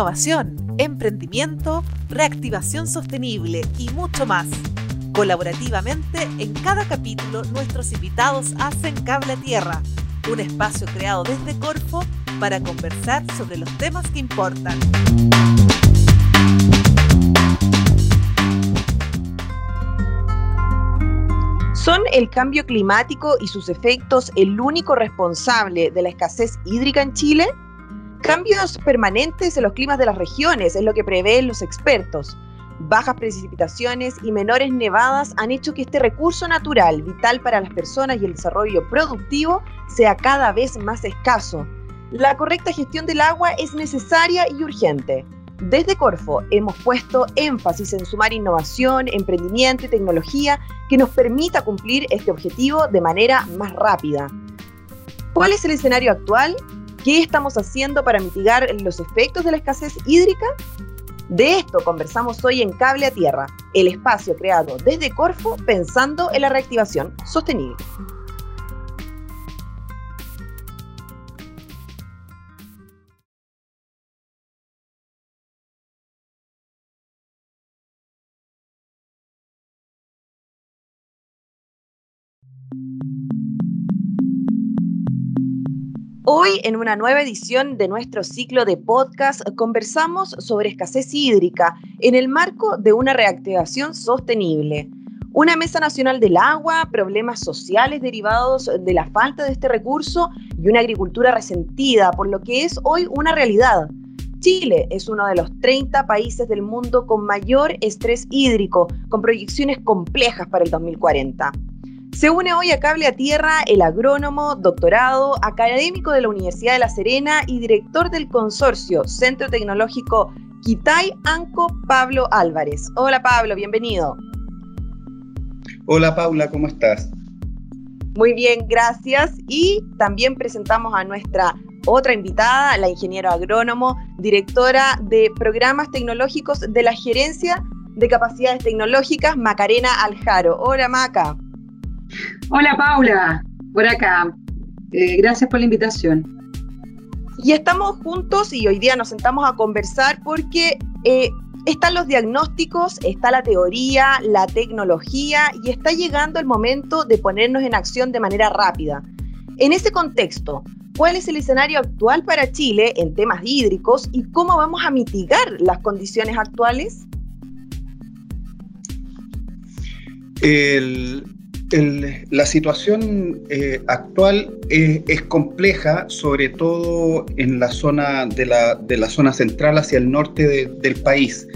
innovación, emprendimiento, reactivación sostenible y mucho más. Colaborativamente, en cada capítulo nuestros invitados hacen Cable a Tierra, un espacio creado desde Corfo para conversar sobre los temas que importan. ¿Son el cambio climático y sus efectos el único responsable de la escasez hídrica en Chile? Cambios permanentes en los climas de las regiones es lo que prevén los expertos. Bajas precipitaciones y menores nevadas han hecho que este recurso natural, vital para las personas y el desarrollo productivo, sea cada vez más escaso. La correcta gestión del agua es necesaria y urgente. Desde Corfo hemos puesto énfasis en sumar innovación, emprendimiento y tecnología que nos permita cumplir este objetivo de manera más rápida. ¿Cuál es el escenario actual? ¿Qué estamos haciendo para mitigar los efectos de la escasez hídrica? De esto conversamos hoy en Cable a Tierra, el espacio creado desde Corfo pensando en la reactivación sostenible. Hoy, en una nueva edición de nuestro ciclo de podcast, conversamos sobre escasez hídrica en el marco de una reactivación sostenible. Una mesa nacional del agua, problemas sociales derivados de la falta de este recurso y una agricultura resentida, por lo que es hoy una realidad. Chile es uno de los 30 países del mundo con mayor estrés hídrico, con proyecciones complejas para el 2040. Se une hoy a Cable a Tierra el agrónomo, doctorado, académico de la Universidad de La Serena y director del consorcio Centro Tecnológico Quitay Anco, Pablo Álvarez. Hola Pablo, bienvenido. Hola Paula, ¿cómo estás? Muy bien, gracias. Y también presentamos a nuestra otra invitada, la ingeniero agrónomo, directora de programas tecnológicos de la Gerencia de Capacidades Tecnológicas, Macarena Aljaro. Hola Maca. Hola Paula, por acá. Eh, gracias por la invitación. Y estamos juntos y hoy día nos sentamos a conversar porque eh, están los diagnósticos, está la teoría, la tecnología y está llegando el momento de ponernos en acción de manera rápida. En ese contexto, ¿cuál es el escenario actual para Chile en temas hídricos y cómo vamos a mitigar las condiciones actuales? El, la situación eh, actual es, compleja, sobre todo en la zona de la, de la zona central hacia el norte del país.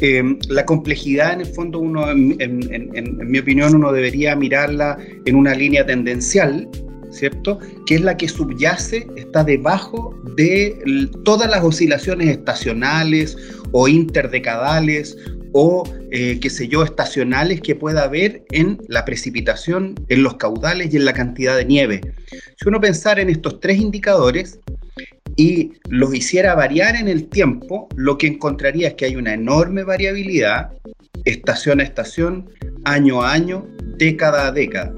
Em, la complejidad, en el fondo, uno, en, mi opinión, uno debería mirarla en una línea tendencial, ¿cierto? Que es la que subyace, está debajo de todas las oscilaciones estacionales o interdecadales o, eh, qué sé yo, estacionales que pueda haber en la precipitación, en los caudales y en la cantidad de nieve. Si uno pensara en estos tres indicadores y los hiciera variar en el tiempo, lo que encontraría es que hay una enorme variabilidad estación a estación, año a año, década a década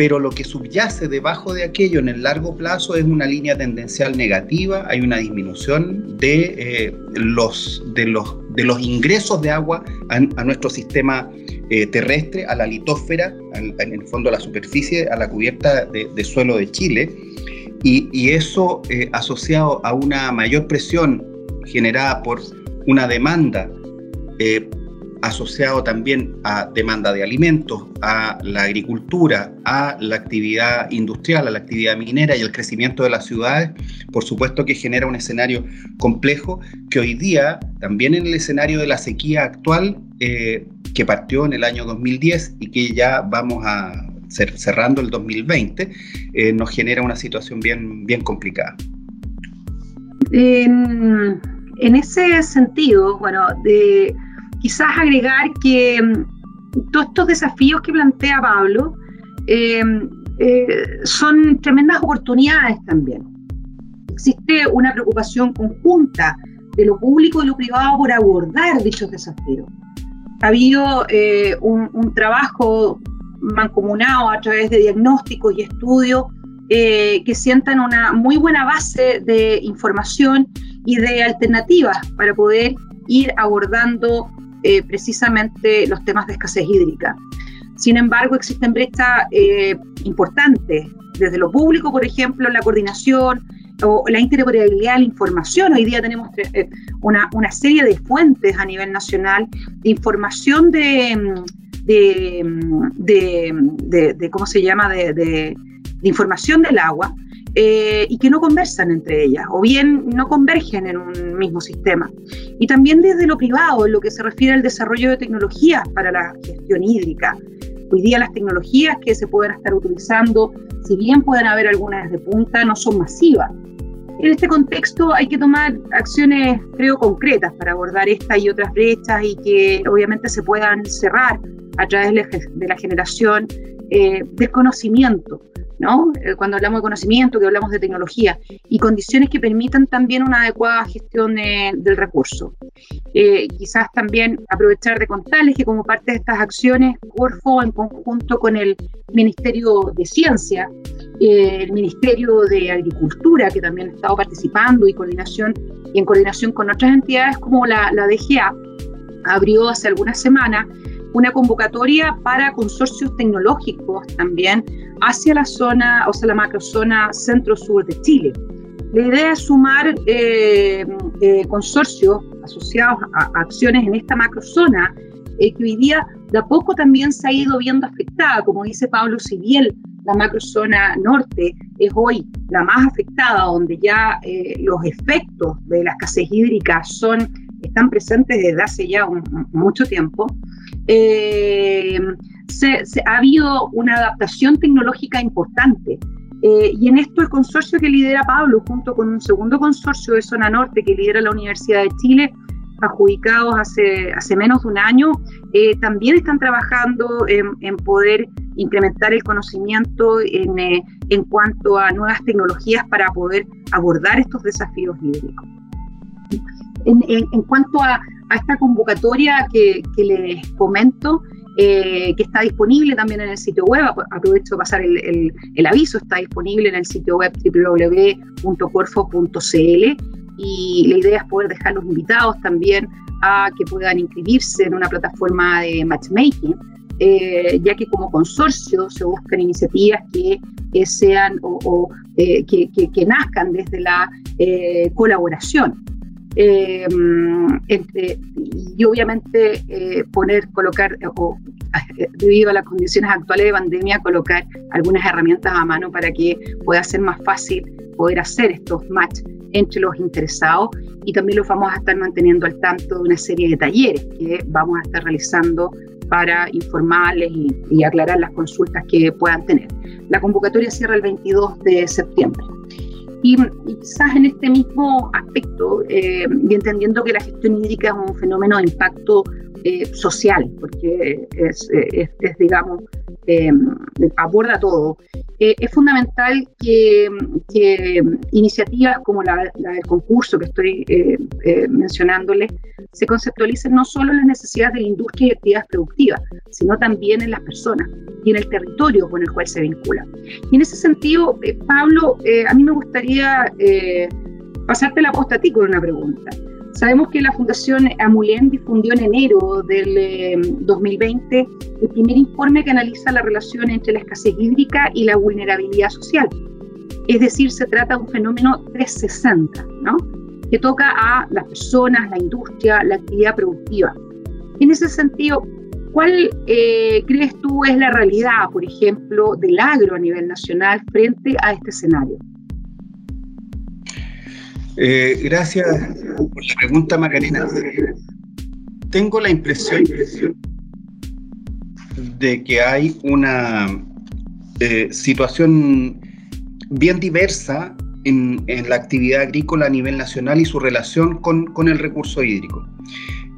pero lo que subyace debajo de aquello en el largo plazo es una línea tendencial negativa, hay una disminución de, eh, los, de, los, de los ingresos de agua a, nuestro sistema eh, terrestre, a la litósfera, en el fondo a la superficie, a la cubierta de, suelo de Chile, y, eso eh, asociado a una mayor presión generada por una demanda asociado también a demanda de alimentos, a la agricultura, a la actividad industrial, a la actividad minera y el crecimiento de las ciudades, por supuesto que genera un escenario complejo que hoy día, también en el escenario de la sequía actual, eh, que partió en el año 2010 y que ya vamos a cerrando el 2020, eh, nos genera una situación bien, bien complicada. En, en ese sentido, bueno, de quizás agregar que mm, todos estos desafíos que plantea Pablo eh, eh, son tremendas oportunidades también. Existe una preocupación conjunta de lo público y lo privado por abordar dichos desafíos. Ha habido eh, un, un, trabajo mancomunado a través de diagnósticos y estudios que sientan una muy buena base de información y de alternativas para poder ir abordando eh, precisamente los temas de escasez hídrica. Sin embargo, existen brechas eh, importantes, desde lo público, por ejemplo, la coordinación o la interoperabilidad de la información. Hoy día tenemos eh, una, una, serie de fuentes a nivel nacional de información de, de, de, ¿cómo se llama?, de, información del agua. Eh, y que no conversan entre ellas, o bien no convergen en un mismo sistema. Y también desde lo privado, en lo que se refiere al desarrollo de tecnologías para la gestión hídrica. Hoy día las tecnologías que se pueden estar utilizando, si bien pueden haber algunas de punta, no son masivas. En este contexto hay que tomar acciones, creo, concretas para abordar esta y otras brechas y que obviamente se puedan cerrar a través de la generación eh, del conocimiento, ¿no? Eh, cuando hablamos de conocimiento, que hablamos de tecnología, y condiciones que permitan también una adecuada gestión del recurso. Eh, quizás también aprovechar de contarles que como parte de estas acciones, Corfo, en conjunto con el Ministerio de Ciencia, eh, el Ministerio de Agricultura, que también ha estado participando y, coordinación, y en coordinación con otras entidades como la, la DGA, abrió hace algunas semanas una convocatoria para consorcios tecnológicos también hacia la zona, o sea, la macrozona centro-sur de Chile. La idea es sumar eh, eh, consorcios asociados a, acciones en esta macrozona eh, que hoy día de a poco también se ha ido viendo afectada, como dice Pablo Cibiel, la macrozona norte es hoy la más afectada, donde ya los efectos de la escasez hídrica son, están presentes desde hace ya mucho tiempo. Eh, se, ha habido una adaptación tecnológica importante. Eh, y en esto el consorcio que lidera Pablo, junto con un segundo consorcio de Zona Norte que lidera la Universidad de Chile, adjudicados hace, hace menos de un año, eh, también están trabajando en, poder incrementar el conocimiento en, en, cuanto a nuevas tecnologías para poder abordar estos desafíos hídricos. En, en cuanto a, a esta convocatoria que, les comento, eh, que está disponible también en el sitio web. Aprovecho de pasar el, aviso, está disponible en el sitio web www.corfo.cl y la idea es poder dejar los invitados también a que puedan inscribirse en una plataforma de matchmaking, eh, ya que como consorcio se buscan iniciativas que, sean o, eh, que, que, nazcan desde la colaboración. Eh, entre, y obviamente eh, poner, colocar, o debido a las condiciones actuales de pandemia, colocar algunas herramientas a mano para que pueda ser más fácil poder hacer estos match entre los interesados y también los vamos a estar manteniendo al tanto de una serie de talleres que vamos a estar realizando para informarles y, y aclarar las consultas que puedan tener. La convocatoria cierra el 22 de septiembre. Y, quizás en este mismo aspecto, eh, y entendiendo que la gestión hídrica es un fenómeno de impacto eh, social, porque es, digamos, eh, aborda todo. es fundamental que, iniciativas como la, del concurso que estoy mencionándole se conceptualicen no solo en las necesidades de la industria y actividades productivas, sino también en las personas y en el territorio con el cual se vincula. Y en ese sentido, Pablo, a mí me gustaría pasarte la posta a ti con una pregunta. Sabemos que la Fundación Amulén difundió en enero del 2020 eh, el primer informe que analiza la relación entre la escasez hídrica y la vulnerabilidad social. Es decir, se trata de un fenómeno 360, ¿no? que toca a las personas, la industria, la actividad productiva. En ese sentido, ¿cuál eh, crees tú es la realidad, por ejemplo, del agro a nivel nacional frente a este escenario? Eh, gracias por la pregunta, Macarena. Tengo la impresión de que hay una eh, situación bien diversa en, la actividad agrícola a nivel nacional y su relación con, el recurso hídrico.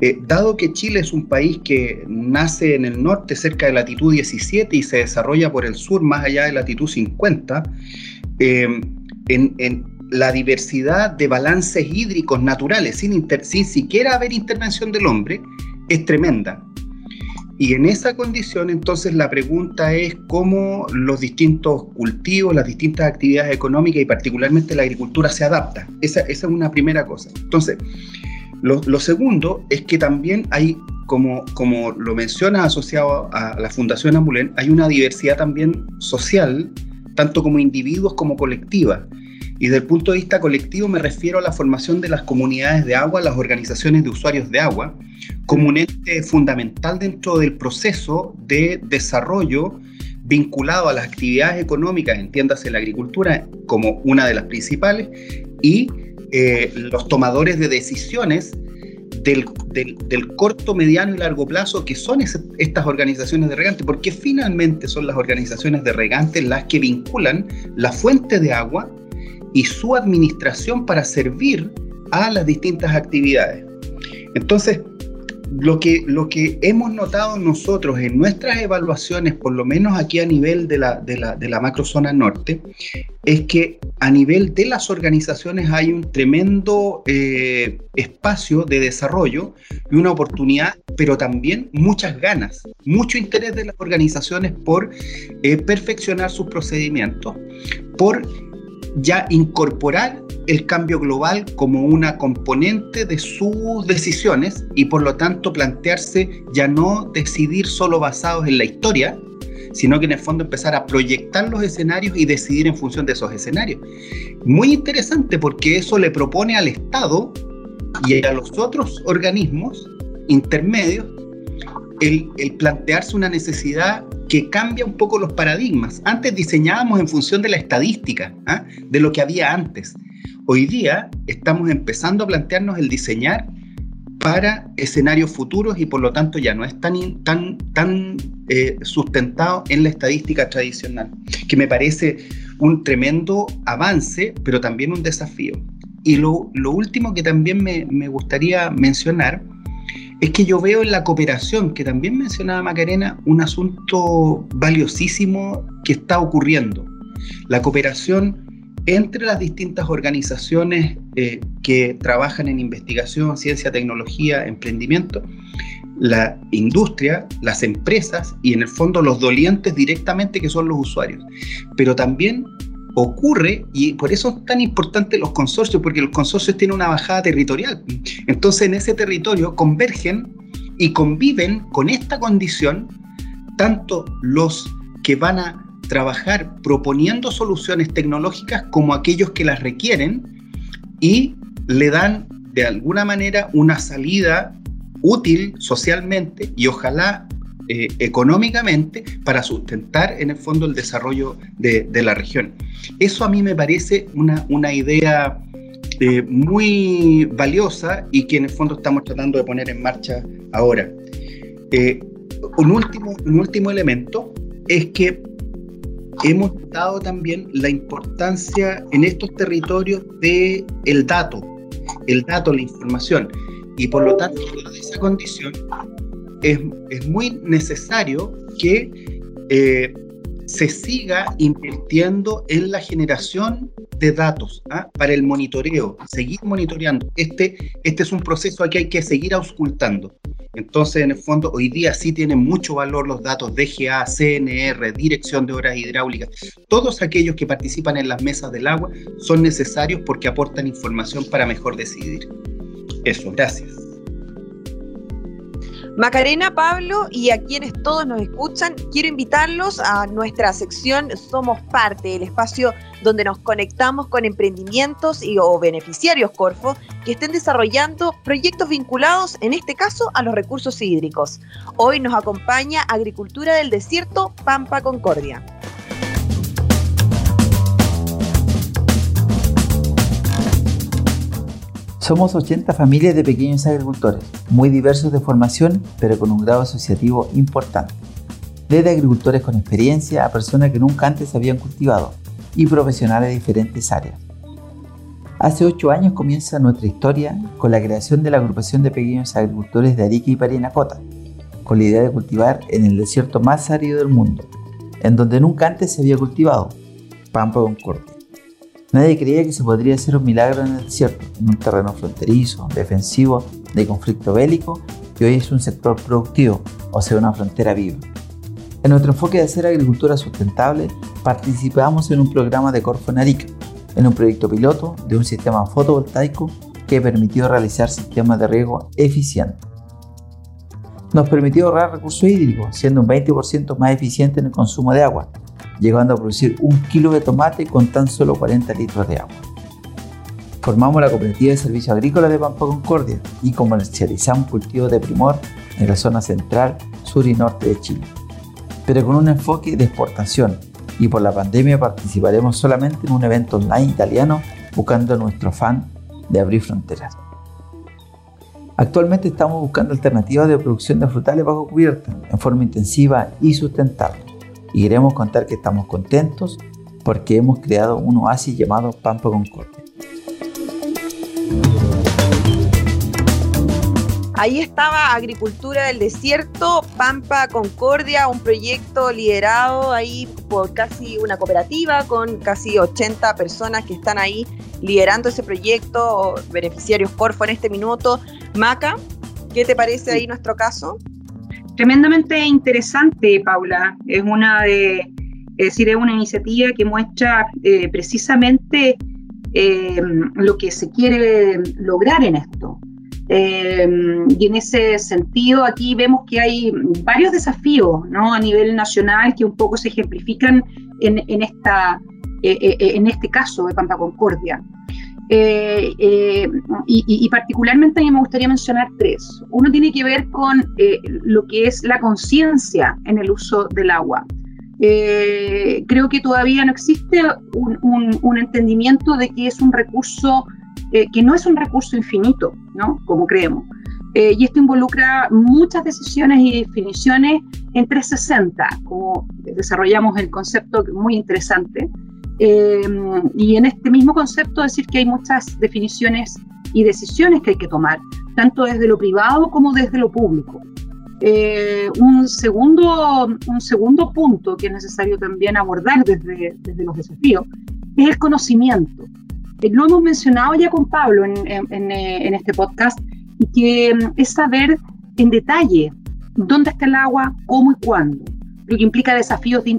Eh, dado que Chile es un país que nace en el norte, cerca de latitud 17, y se desarrolla por el sur, más allá de latitud 50, en, en, la diversidad de balances hídricos naturales, sin, sin siquiera haber intervención del hombre, es tremenda. Y en esa condición, entonces, la pregunta es cómo los distintos cultivos, las distintas actividades económicas y particularmente la agricultura se adapta. Esa, es una primera cosa. Entonces, lo, lo, segundo es que también hay, como, como lo menciona asociado a la Fundación Ambulén, hay una diversidad también social, tanto como individuos como colectiva. Y desde el punto de vista colectivo me refiero a la formación de las comunidades de agua, las organizaciones de usuarios de agua, como un ente fundamental dentro del proceso de desarrollo vinculado a las actividades económicas, entiéndase la agricultura como una de las principales, y eh, los tomadores de decisiones del, del, del, corto, mediano y largo plazo, que son ese, estas organizaciones de regantes, porque finalmente son las organizaciones de regantes las que vinculan la fuente de agua y su administración para servir a las distintas actividades. Entonces, lo que, lo que hemos notado nosotros en nuestras evaluaciones, por lo menos aquí a nivel de la, de la, de la macrozona norte, es que a nivel de las organizaciones hay un tremendo eh, espacio de desarrollo y una oportunidad, pero también muchas ganas, mucho interés de las organizaciones por eh, perfeccionar sus procedimientos, por ya incorporar el cambio global como una componente de sus decisiones y por lo tanto plantearse ya no decidir solo basados en la historia, sino que en el fondo empezar a proyectar los escenarios y decidir en función de esos escenarios. Muy interesante porque eso le propone al Estado y a los otros organismos intermedios el, plantearse una necesidad que cambia un poco los paradigmas. Antes diseñábamos en función de la estadística, ¿ah? de lo que había antes. Hoy día estamos empezando a plantearnos el diseñar para escenarios futuros y por lo tanto ya no es tan, tan, tan eh, sustentado en la estadística tradicional, que me parece un tremendo avance, pero también un desafío. Y lo, lo último que también me, me gustaría mencionar es que yo veo en la cooperación, que también mencionaba Macarena, un asunto valiosísimo que está ocurriendo. La cooperación entre las distintas organizaciones eh, que trabajan en investigación, ciencia, tecnología, emprendimiento, la industria, las empresas y en el fondo los dolientes directamente que son los usuarios. Pero también ocurre, y por eso es tan importante los consorcios, porque los consorcios tienen una bajada territorial. Entonces en ese territorio convergen y conviven con esta condición tanto los que van a trabajar proponiendo soluciones tecnológicas como aquellos que las requieren y le dan de alguna manera una salida útil socialmente y ojalá eh, económicamente para sustentar en el fondo el desarrollo de, la región. Eso a mí me parece una, una idea eh, muy valiosa y que en el fondo estamos tratando de poner en marcha ahora. Eh, un, último, un último elemento es que hemos dado también la importancia en estos territorios de el dato, el dato, la información. Y por lo tanto, en esa condición, es, muy necesario que eh, se siga invirtiendo en la generación de datos ¿ah? para el monitoreo, seguir monitoreando. Este, este es un proceso que hay que seguir auscultando. Entonces, en el fondo, hoy día sí tienen mucho valor los datos DGA, CNR, Dirección de Obras Hidráulicas. Todos aquellos que participan en las mesas del agua son necesarios porque aportan información para mejor decidir. Eso, gracias. Macarena, Pablo y a quienes todos nos escuchan, quiero invitarlos a nuestra sección Somos Parte, el espacio donde nos conectamos con emprendimientos y, o beneficiarios Corfo que estén desarrollando proyectos vinculados, en este caso, a los recursos hídricos. Hoy nos acompaña Agricultura del Desierto, Pampa Concordia. Somos 80 familias de pequeños agricultores, muy diversos de formación, pero con un grado asociativo importante. Desde agricultores con experiencia a personas que nunca antes habían cultivado y profesionales de diferentes áreas. Hace 8 años comienza nuestra historia con la creación de la agrupación de pequeños agricultores de Arica y Parinacota, con la idea de cultivar en el desierto más árido del mundo, en donde nunca antes se había cultivado, Pampa Concordia. Nadie creía que se podría hacer un milagro en el desierto, en un terreno fronterizo, defensivo, de conflicto bélico, que hoy es un sector productivo, o sea, una frontera viva. En nuestro enfoque de hacer agricultura sustentable, participamos en un programa de Corfo en Arica, en un proyecto piloto de un sistema fotovoltaico que permitió realizar sistemas de riego eficientes. Nos permitió ahorrar recursos hídricos, siendo un 20% más eficiente en el consumo de agua, llegando a producir un kilo de tomate con tan solo 40 litros de agua. Formamos la cooperativa de servicios agrícolas de Pampa Concordia y comercializamos cultivos de primor en la zona central, sur y norte de Chile, pero con un enfoque de exportación y por la pandemia participaremos solamente en un evento online italiano buscando nuestro fan de abrir fronteras. Actualmente estamos buscando alternativas de producción de frutales bajo cubierta en forma intensiva y sustentable y queremos contar que estamos contentos porque hemos creado un oasis llamado Pampa Concordia Ahí estaba Agricultura del Desierto, Pampa Concordia, un proyecto liderado ahí por casi una cooperativa con casi 80 personas que están ahí liderando ese proyecto, beneficiarios Corfo en este minuto. Maca, ¿qué te parece ahí nuestro caso? Tremendamente interesante, Paula. Es una decir, es una iniciativa que muestra eh, precisamente eh, lo que se quiere lograr en esto. Eh, y en ese sentido, aquí vemos que hay varios desafíos ¿no? a nivel nacional que un poco se ejemplifican en, en esta, en este caso de Pampa Concordia. Y, y, particularmente a mí me gustaría mencionar tres. Uno tiene que ver con lo que es la conciencia en el uso del agua. creo que todavía no existe un, un, un entendimiento de que es un recurso eh, que no es un recurso infinito, ¿no? Como creemos. Eh, y esto involucra muchas decisiones y definiciones en 360, como desarrollamos el concepto muy interesante. Eh, y en este mismo concepto decir que hay muchas definiciones y decisiones que hay que tomar, tanto desde lo privado como desde lo público. un, segundo, un segundo punto que es necesario también abordar desde, desde los desafíos es el conocimiento. Eh, lo hemos mencionado ya con Pablo en, eh, este podcast, y que mm, es saber en detalle dónde está el agua, cómo y cuándo, implica desafíos de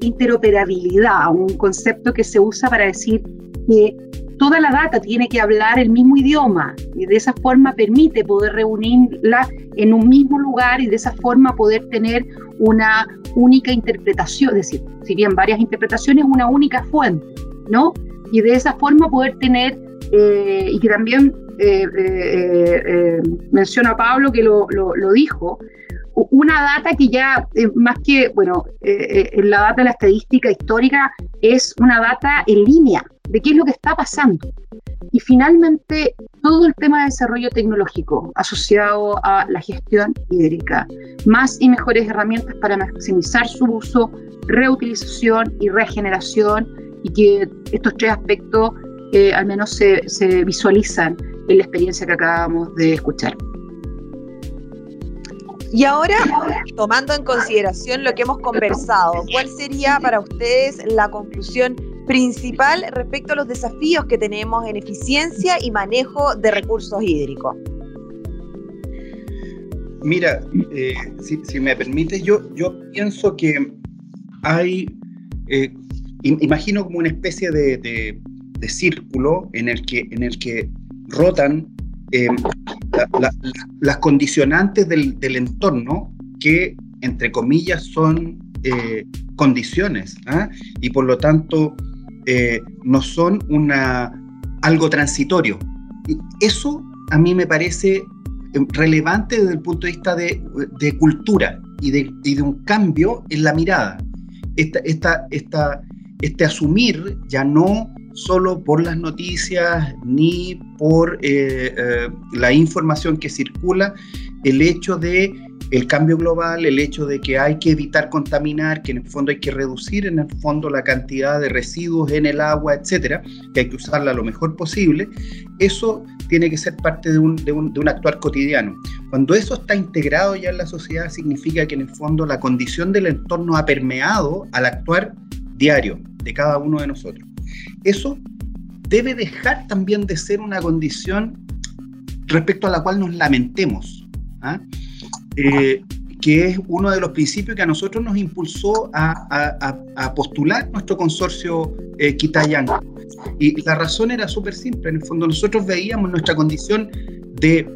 interoperabilidad, un concepto que se usa para decir que toda la data tiene que hablar el mismo idioma y de esa forma permite poder reunirla en un mismo lugar y de esa forma poder tener una única interpretación, es decir, si bien varias interpretaciones, una única fuente, ¿no? y de esa forma poder tener, eh, y que también eh, eh, menciona Pablo que lo, lo, dijo, una data que ya, más que, bueno, la data de la estadística histórica, es una data en línea de qué es lo que está pasando. Y finalmente, todo el tema de desarrollo tecnológico asociado a la gestión hídrica, más y mejores herramientas para maximizar su uso, reutilización y regeneración y que estos tres aspectos eh, al menos se, se visualizan en la experiencia que acabamos de escuchar. Y ahora, tomando en consideración lo que hemos conversado, ¿cuál sería para ustedes la conclusión principal respecto a los desafíos que tenemos en eficiencia y manejo de recursos hídricos? Mira, eh, si, me permite, yo, yo pienso que hay eh, imagino como una especie de, círculo en el que, en el que rotan eh, las condicionantes del, entorno que, entre comillas, son eh, condiciones ¿ah? y por lo tanto eh, no son una, algo transitorio. Y eso a mí me parece relevante desde el punto de vista de, cultura y de, y de, un cambio en la mirada. Esta, esta, esta, este asumir ya no solo por las noticias ni por eh, eh, la información que circula, el hecho de el cambio global, el hecho de que hay que evitar contaminar, que en el fondo hay que reducir en el fondo la cantidad de residuos en el agua, etcétera, que hay que usarla lo mejor posible, eso tiene que ser parte de un, de un, de un actuar cotidiano. Cuando eso está integrado ya en la sociedad, significa que en el fondo la condición del entorno ha permeado al actuar diario de cada uno de nosotros. Eso debe dejar también de ser una condición respecto a la cual nos lamentemos. ¿ah? Eh, que es uno de los principios que a nosotros nos impulsó a, postular nuestro consorcio eh, Y la razón era súper simple. En el fondo, nosotros veíamos nuestra condición de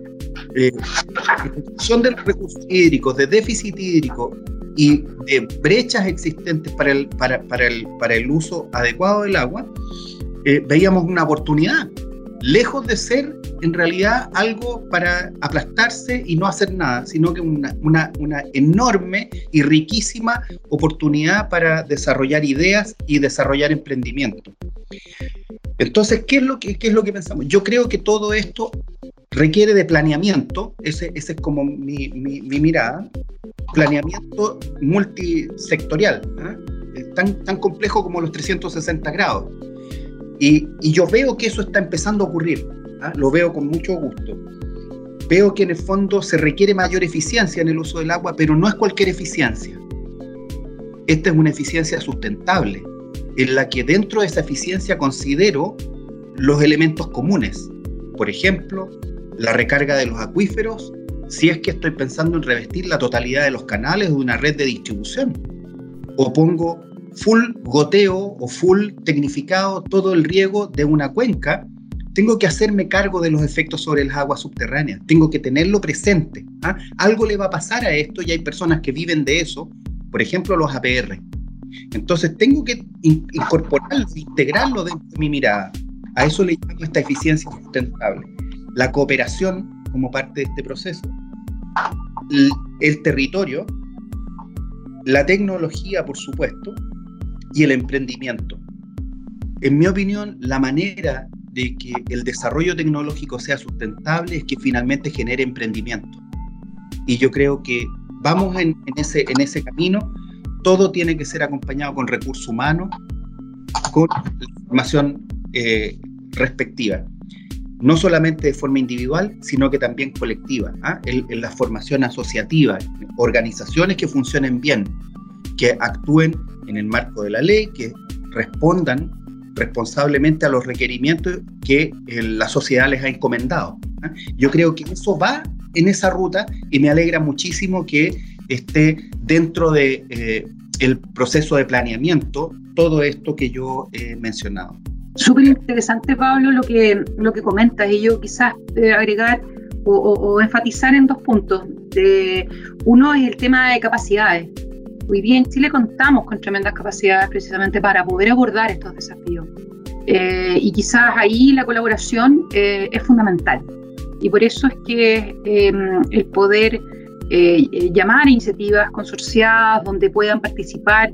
eh, de los recursos hídricos, de déficit hídrico y de brechas existentes para el, para, para el, para el uso adecuado del agua, eh, veíamos una oportunidad, lejos de ser en realidad algo para aplastarse y no hacer nada, sino que una, una, una enorme y riquísima oportunidad para desarrollar ideas y desarrollar emprendimiento. Entonces, ¿qué es lo que, qué es lo que pensamos? Yo creo que todo esto requiere de planeamiento, ese, ese es como mi, mi, mirada, planeamiento multisectorial, ¿eh? tan, tan complejo como los 360 grados. Y, y yo veo que eso está empezando a ocurrir. ¿ah? lo veo con mucho gusto. Veo que en el fondo se requiere mayor eficiencia en el uso del agua, pero no es cualquier eficiencia. Esta es una eficiencia sustentable, en la que dentro de esa eficiencia considero los elementos comunes. Por ejemplo, la recarga de los acuíferos, si es que estoy pensando en revestir la totalidad de los canales de una red de distribución. O pongo full goteo o full tecnificado todo el riego de una cuenca tengo que hacerme cargo de los efectos sobre las aguas subterráneas, tengo que tenerlo presente. ¿ah? Algo le va a pasar a esto y hay personas que viven de eso, por ejemplo los APR. Entonces tengo que incorporarlo, integrarlo dentro de mi mirada. A eso le llamo esta eficiencia sustentable. La cooperación como parte de este proceso. El territorio, la tecnología, por supuesto, y el emprendimiento. En mi opinión, la manera de que el desarrollo tecnológico sea sustentable es que finalmente genere emprendimiento. Y yo creo que vamos en, ese, camino. Todo tiene que ser acompañado con recursos humanos, con la formación eh, respectiva. No solamente de forma individual, sino que también colectiva. ¿ah? En, la formación asociativa, organizaciones que funcionen bien, que actúen en el marco de la ley, que respondan responsablemente a los requerimientos que eh, la sociedad les ha encomendado. ¿ah? Yo creo que eso va en esa ruta y me alegra muchísimo que esté dentro de eh, el proceso de planeamiento todo esto que yo he mencionado. Súper interesante, Pablo, lo que, lo que comentas y yo quizás eh, agregar o, enfatizar en dos puntos. uno es el tema de capacidades Hoy día en Chile contamos con tremendas capacidades precisamente para poder abordar estos desafíos. Eh, y quizás ahí la colaboración eh, es fundamental. Y por eso es que em, el poder eh, llamar a iniciativas consorciadas donde puedan participar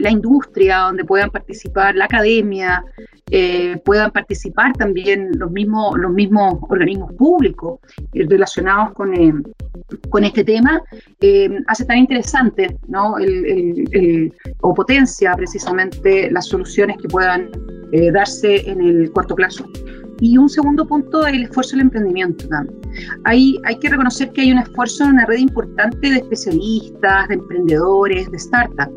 la industria, donde puedan participar la academia, puedan participar también los mismos, los mismos organismos públicos relacionados con, con este tema eh, hace tan interesante ¿no? o potencia precisamente las soluciones que puedan eh, darse en el corto plazo. Y un segundo punto, el esfuerzo del emprendimiento. Hay, hay que reconocer que hay un esfuerzo en una red importante de especialistas, de emprendedores, de startups,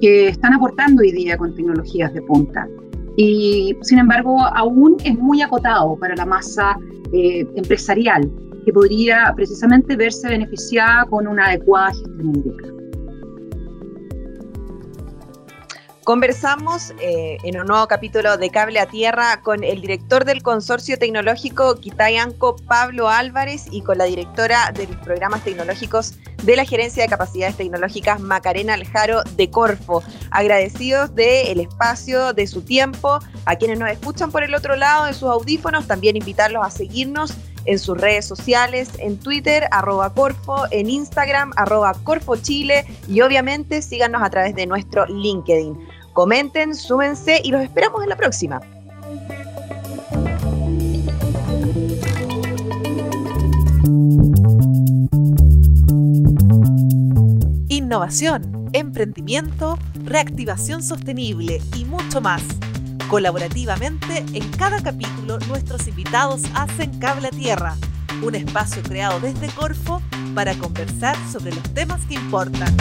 que están aportando hoy día con tecnologías de punta. Y sin embargo, aún es muy acotado para la masa eh, empresarial que podría precisamente verse beneficiada con una adecuada gestión hídrica. Conversamos eh, en un nuevo capítulo de Cable a Tierra con el director del Consorcio Tecnológico Quitayanco, Pablo Álvarez, y con la directora de los programas tecnológicos de la Gerencia de Capacidades Tecnológicas, Macarena Aljaro de Corfo. Agradecidos del espacio, de su tiempo, a quienes nos escuchan por el otro lado de sus audífonos, también invitarlos a seguirnos en sus redes sociales, en Twitter, arroba Corfo, en Instagram, arroba Corfo Chile y obviamente síganos a través de nuestro LinkedIn. Comenten, súmense y los esperamos en la próxima. Innovación, emprendimiento, reactivación sostenible y mucho más. Colaborativamente, en cada capítulo nuestros invitados hacen Cable a Tierra, un espacio creado desde Corfo para conversar sobre los temas que importan.